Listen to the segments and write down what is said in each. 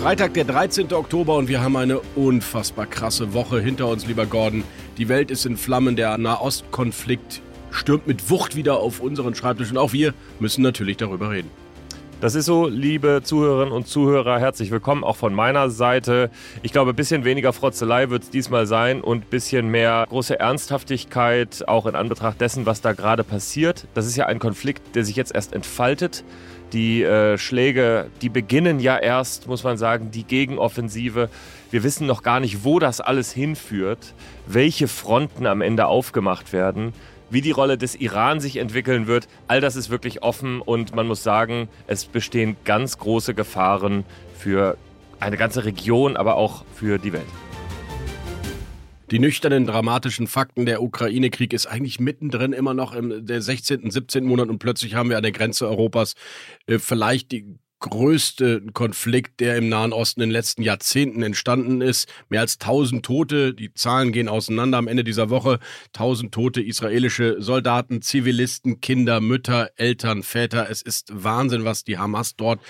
Freitag, der 13. Oktober und wir haben eine unfassbar krasse Woche hinter uns, lieber Gordon. Die Welt ist in Flammen, der Nahostkonflikt stürmt mit Wucht wieder auf unseren Schreibtisch und auch wir müssen natürlich darüber reden. Das ist so, liebe Zuhörerinnen und Zuhörer, herzlich willkommen auch von meiner Seite. Ich glaube, ein bisschen weniger Frotzelei wird es diesmal sein und ein bisschen mehr große Ernsthaftigkeit, auch in Anbetracht dessen, was da gerade passiert. Das ist ja ein Konflikt, der sich jetzt erst entfaltet. Die äh, Schläge, die beginnen ja erst, muss man sagen, die Gegenoffensive. Wir wissen noch gar nicht, wo das alles hinführt, welche Fronten am Ende aufgemacht werden wie die Rolle des Iran sich entwickeln wird, all das ist wirklich offen und man muss sagen, es bestehen ganz große Gefahren für eine ganze Region, aber auch für die Welt. Die nüchternen, dramatischen Fakten, der Ukraine-Krieg ist eigentlich mittendrin immer noch im der 16., 17. Monat und plötzlich haben wir an der Grenze Europas äh, vielleicht die größte Konflikt, der im Nahen Osten in den letzten Jahrzehnten entstanden ist. Mehr als 1000 Tote, die Zahlen gehen auseinander am Ende dieser Woche. 1000 tote israelische Soldaten, Zivilisten, Kinder, Mütter, Eltern, Väter. Es ist Wahnsinn, was die Hamas dort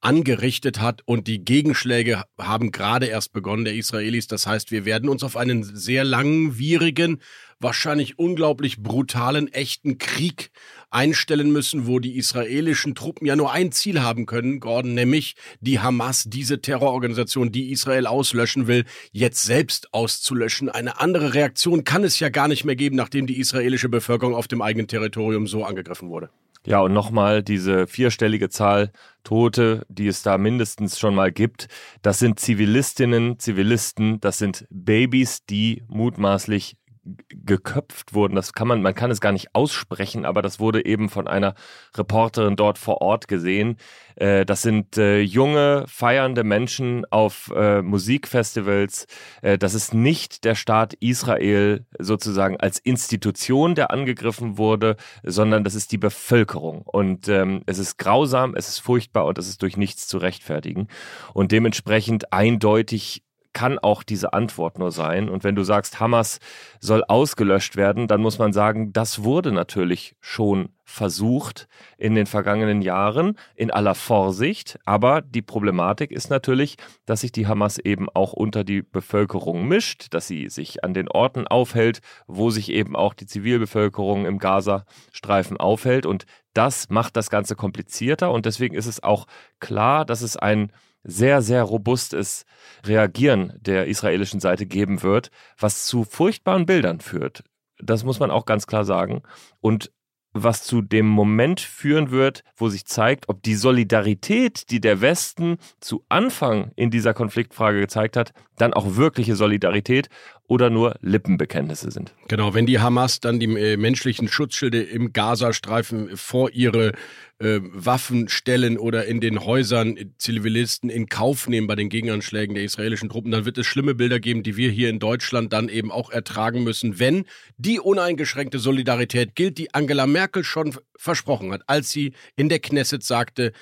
angerichtet hat und die Gegenschläge haben gerade erst begonnen der Israelis. Das heißt, wir werden uns auf einen sehr langwierigen, wahrscheinlich unglaublich brutalen, echten Krieg einstellen müssen, wo die israelischen Truppen ja nur ein Ziel haben können, Gordon, nämlich die Hamas, diese Terrororganisation, die Israel auslöschen will, jetzt selbst auszulöschen. Eine andere Reaktion kann es ja gar nicht mehr geben, nachdem die israelische Bevölkerung auf dem eigenen Territorium so angegriffen wurde. Ja, und nochmal diese vierstellige Zahl Tote, die es da mindestens schon mal gibt, das sind Zivilistinnen, Zivilisten, das sind Babys, die mutmaßlich geköpft wurden. Das kann man, man kann es gar nicht aussprechen, aber das wurde eben von einer Reporterin dort vor Ort gesehen. Äh, das sind äh, junge, feiernde Menschen auf äh, Musikfestivals. Äh, das ist nicht der Staat Israel sozusagen als Institution, der angegriffen wurde, sondern das ist die Bevölkerung. Und ähm, es ist grausam, es ist furchtbar und es ist durch nichts zu rechtfertigen. Und dementsprechend eindeutig kann auch diese Antwort nur sein. Und wenn du sagst, Hamas soll ausgelöscht werden, dann muss man sagen, das wurde natürlich schon versucht in den vergangenen Jahren in aller Vorsicht. Aber die Problematik ist natürlich, dass sich die Hamas eben auch unter die Bevölkerung mischt, dass sie sich an den Orten aufhält, wo sich eben auch die Zivilbevölkerung im Gazastreifen aufhält. Und das macht das Ganze komplizierter. Und deswegen ist es auch klar, dass es ein sehr, sehr robustes Reagieren der israelischen Seite geben wird, was zu furchtbaren Bildern führt. Das muss man auch ganz klar sagen. Und was zu dem Moment führen wird, wo sich zeigt, ob die Solidarität, die der Westen zu Anfang in dieser Konfliktfrage gezeigt hat, dann auch wirkliche Solidarität oder nur Lippenbekenntnisse sind. Genau, wenn die Hamas dann die äh, menschlichen Schutzschilde im Gazastreifen vor ihre äh, Waffen stellen oder in den Häusern Zivilisten in Kauf nehmen bei den Gegenanschlägen der israelischen Truppen, dann wird es schlimme Bilder geben, die wir hier in Deutschland dann eben auch ertragen müssen, wenn die uneingeschränkte Solidarität gilt, die Angela Merkel schon versprochen hat, als sie in der Knesset sagte,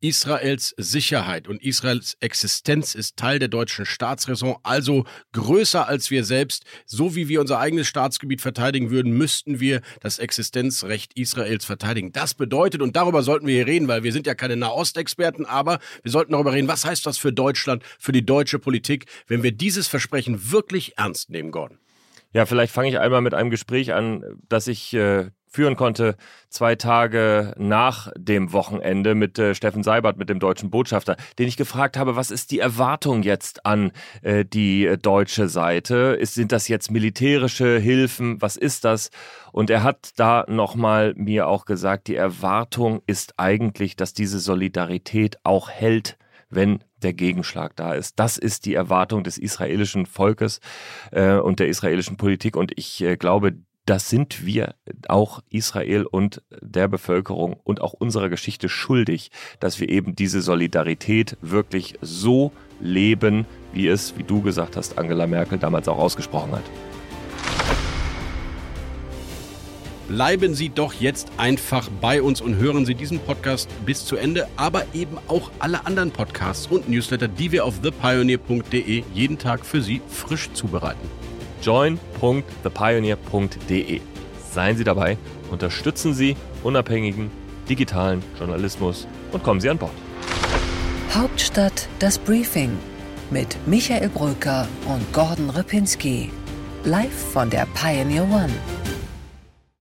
Israels Sicherheit und Israels Existenz ist Teil der deutschen Staatsräson, also größer als wir selbst. So wie wir unser eigenes Staatsgebiet verteidigen würden, müssten wir das Existenzrecht Israels verteidigen. Das bedeutet, und darüber sollten wir hier reden, weil wir sind ja keine Nahostexperten, aber wir sollten darüber reden, was heißt das für Deutschland, für die deutsche Politik, wenn wir dieses Versprechen wirklich ernst nehmen, Gordon. Ja, vielleicht fange ich einmal mit einem Gespräch an, das ich äh, führen konnte, zwei Tage nach dem Wochenende mit äh, Steffen Seibert, mit dem deutschen Botschafter, den ich gefragt habe, was ist die Erwartung jetzt an äh, die deutsche Seite? Ist, sind das jetzt militärische Hilfen? Was ist das? Und er hat da nochmal mir auch gesagt, die Erwartung ist eigentlich, dass diese Solidarität auch hält, wenn der Gegenschlag da ist. Das ist die Erwartung des israelischen Volkes äh, und der israelischen Politik. Und ich äh, glaube, das sind wir auch Israel und der Bevölkerung und auch unserer Geschichte schuldig, dass wir eben diese Solidarität wirklich so leben, wie es, wie du gesagt hast, Angela Merkel damals auch ausgesprochen hat. Bleiben Sie doch jetzt einfach bei uns und hören Sie diesen Podcast bis zu Ende, aber eben auch alle anderen Podcasts und Newsletter, die wir auf thepioneer.de jeden Tag für Sie frisch zubereiten. join.thepioneer.de. Seien Sie dabei, unterstützen Sie unabhängigen digitalen Journalismus und kommen Sie an Bord. Hauptstadt das Briefing mit Michael Brücker und Gordon Ripinski. Live von der Pioneer One.